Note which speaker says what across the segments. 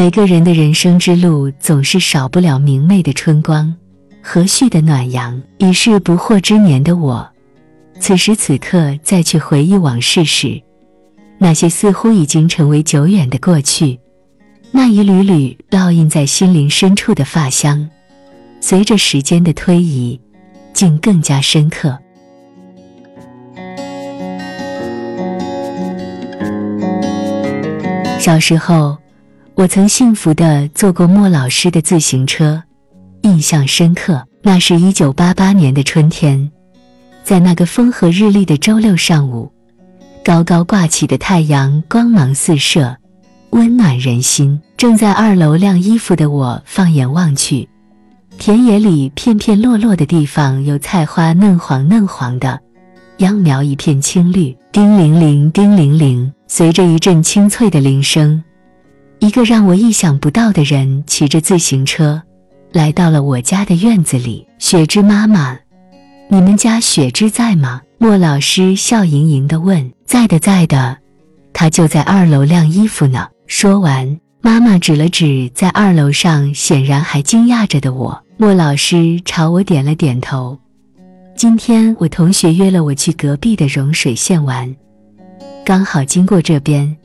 Speaker 1: 每个人的人生之路总是少不了明媚的春光，和煦的暖阳。已是不惑之年的我，此时此刻再去回忆往事时，那些似乎已经成为久远的过去，那一缕缕烙印在心灵深处的发香，随着时间的推移，竟更加深刻。小时候，我曾幸福地坐过莫老师的自行车，印象深刻。那是一九八八年的春天，在那个风和日丽的周六上午，高高挂起的太阳光芒四射，温暖人心。正在二楼晾衣服的我，放眼望去，田野里片片落落的地方有菜花，嫩黄嫩黄的，秧苗一片青绿。叮铃铃，叮铃铃。随着一阵清脆的铃声，一个让我意想不到的人骑着自行车来到了我家的院子里。雪芝妈妈，你们家雪芝在吗？莫老师笑盈盈地问。在的，在的，她就在二楼晾衣服呢。说完，妈妈指了指在二楼上显然还惊讶着的我。莫老师朝我点了点头。今天我同学约了我去隔壁的融水县玩。刚好经过这边，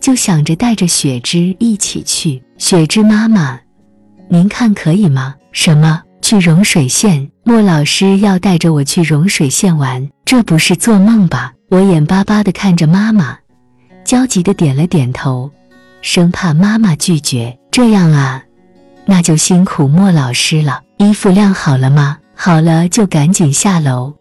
Speaker 1: 就想着带着雪芝一起去。雪芝妈妈，您看可以吗？什么？去融水县？莫老师要带着我去融水县玩？这不是做梦吧？我眼巴巴地看着妈妈，焦急地点了点头，生怕妈妈拒绝。这样啊，那就辛苦莫老师了。衣服晾好了吗？好了，就赶紧下楼。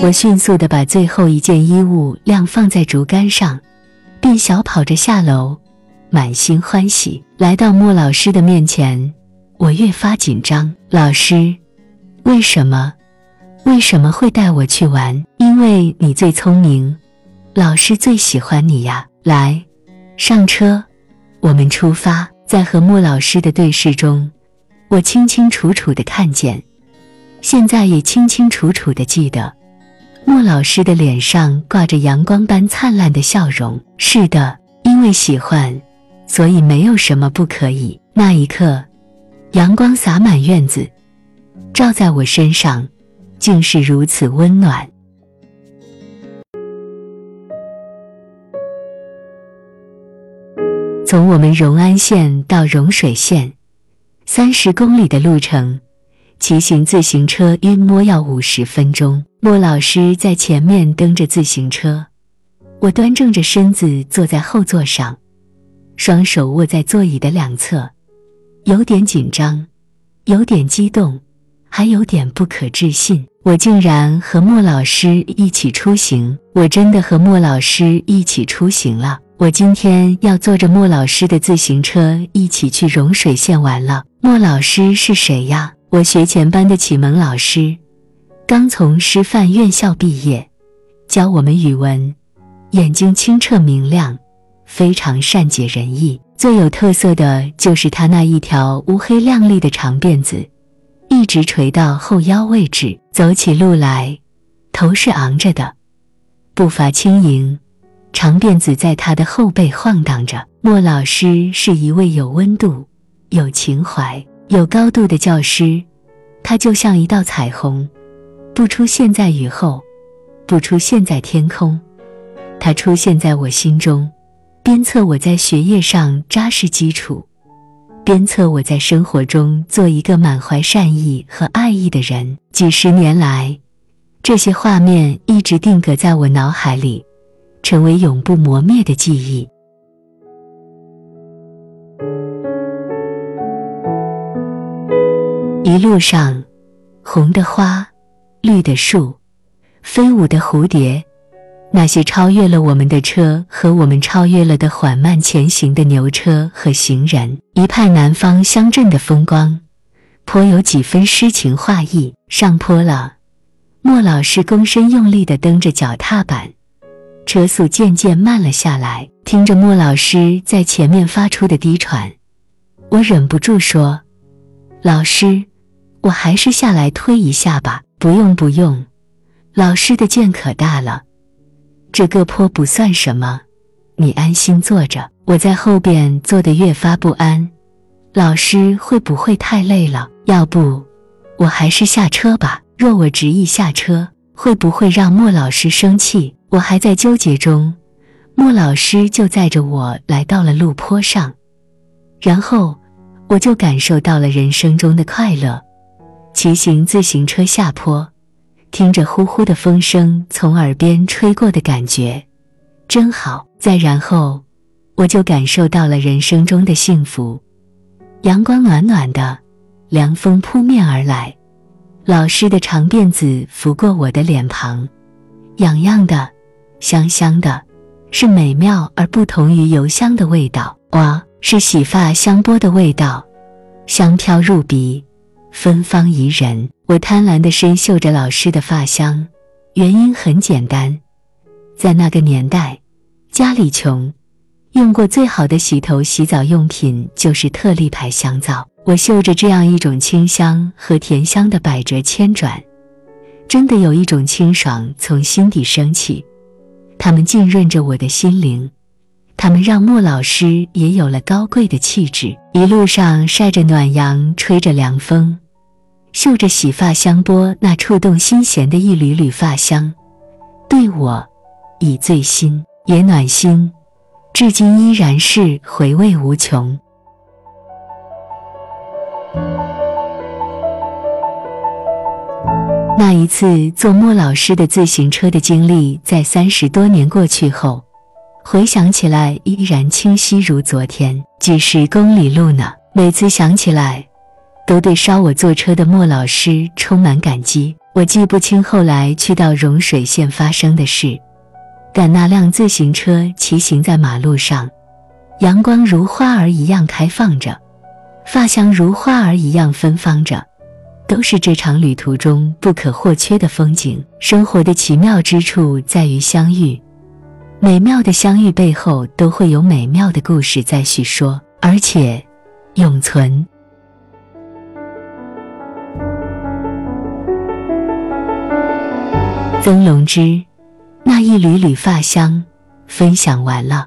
Speaker 1: 我迅速地把最后一件衣物晾放在竹竿上，便小跑着下楼，满心欢喜。来到莫老师的面前，我越发紧张。老师，为什么？为什么会带我去玩？因为你最聪明，老师最喜欢你呀！来，上车，我们出发。在和莫老师的对视中，我清清楚楚地看见，现在也清清楚楚地记得。莫老师的脸上挂着阳光般灿烂的笑容。是的，因为喜欢，所以没有什么不可以。那一刻，阳光洒满院子，照在我身上，竟是如此温暖。从我们荣安县到融水县，三十公里的路程。骑行自行车约摸要五十分钟。莫老师在前面蹬着自行车，我端正着身子坐在后座上，双手握在座椅的两侧，有点紧张，有点激动，还有点不可置信。我竟然和莫老师一起出行！我真的和莫老师一起出行了！我今天要坐着莫老师的自行车一起去融水县玩了。莫老师是谁呀？我学前班的启蒙老师，刚从师范院校毕业，教我们语文，眼睛清澈明亮，非常善解人意。最有特色的就是他那一条乌黑亮丽的长辫子，一直垂到后腰位置，走起路来头是昂着的，步伐轻盈，长辫子在他的后背晃荡着。莫老师是一位有温度、有情怀。有高度的教师，他就像一道彩虹，不出现在雨后，不出现在天空，它出现在我心中，鞭策我在学业上扎实基础，鞭策我在生活中做一个满怀善意和爱意的人。几十年来，这些画面一直定格在我脑海里，成为永不磨灭的记忆。一路上，红的花，绿的树，飞舞的蝴蝶，那些超越了我们的车和我们超越了的缓慢前行的牛车和行人，一派南方乡镇的风光，颇有几分诗情画意。上坡了，莫老师躬身用力地蹬着脚踏板，车速渐渐慢了下来。听着莫老师在前面发出的低喘，我忍不住说：“老师。”我还是下来推一下吧。不用不用，老师的剑可大了，这个坡不算什么，你安心坐着。我在后边坐得越发不安，老师会不会太累了？要不，我还是下车吧。若我执意下车，会不会让莫老师生气？我还在纠结中，莫老师就载着我来到了路坡上，然后我就感受到了人生中的快乐。骑行自行车下坡，听着呼呼的风声从耳边吹过的感觉，真好。再然后。我就感受到了人生中的幸福，阳光暖暖的，凉风扑面而来，老师的长辫子拂过我的脸庞，痒痒的，香香的，是美妙而不同于油香的味道。哇，是洗发香波的味道，香飘入鼻，芬芳宜人。我贪婪地深嗅着老师的发香，原因很简单，在那个年代，家里穷。用过最好的洗头洗澡用品就是特立牌香皂，我嗅着这样一种清香和甜香的百折千转，真的有一种清爽从心底升起。它们浸润着我的心灵，他们让莫老师也有了高贵的气质。一路上晒着暖阳，吹着凉风，嗅着洗发香波那触动心弦的一缕缕发香，对我已醉心也暖心。至今依然是回味无穷。那一次坐莫老师的自行车的经历，在三十多年过去后，回想起来依然清晰如昨天。几十公里路呢，每次想起来，都对捎我坐车的莫老师充满感激。我记不清后来去到融水县发生的事。但那辆自行车骑行在马路上，阳光如花儿一样开放着，发香如花儿一样芬芳着，都是这场旅途中不可或缺的风景。生活的奇妙之处在于相遇，美妙的相遇背后都会有美妙的故事在叙说，而且永存。曾龙之。那一缕缕发香，分享完了。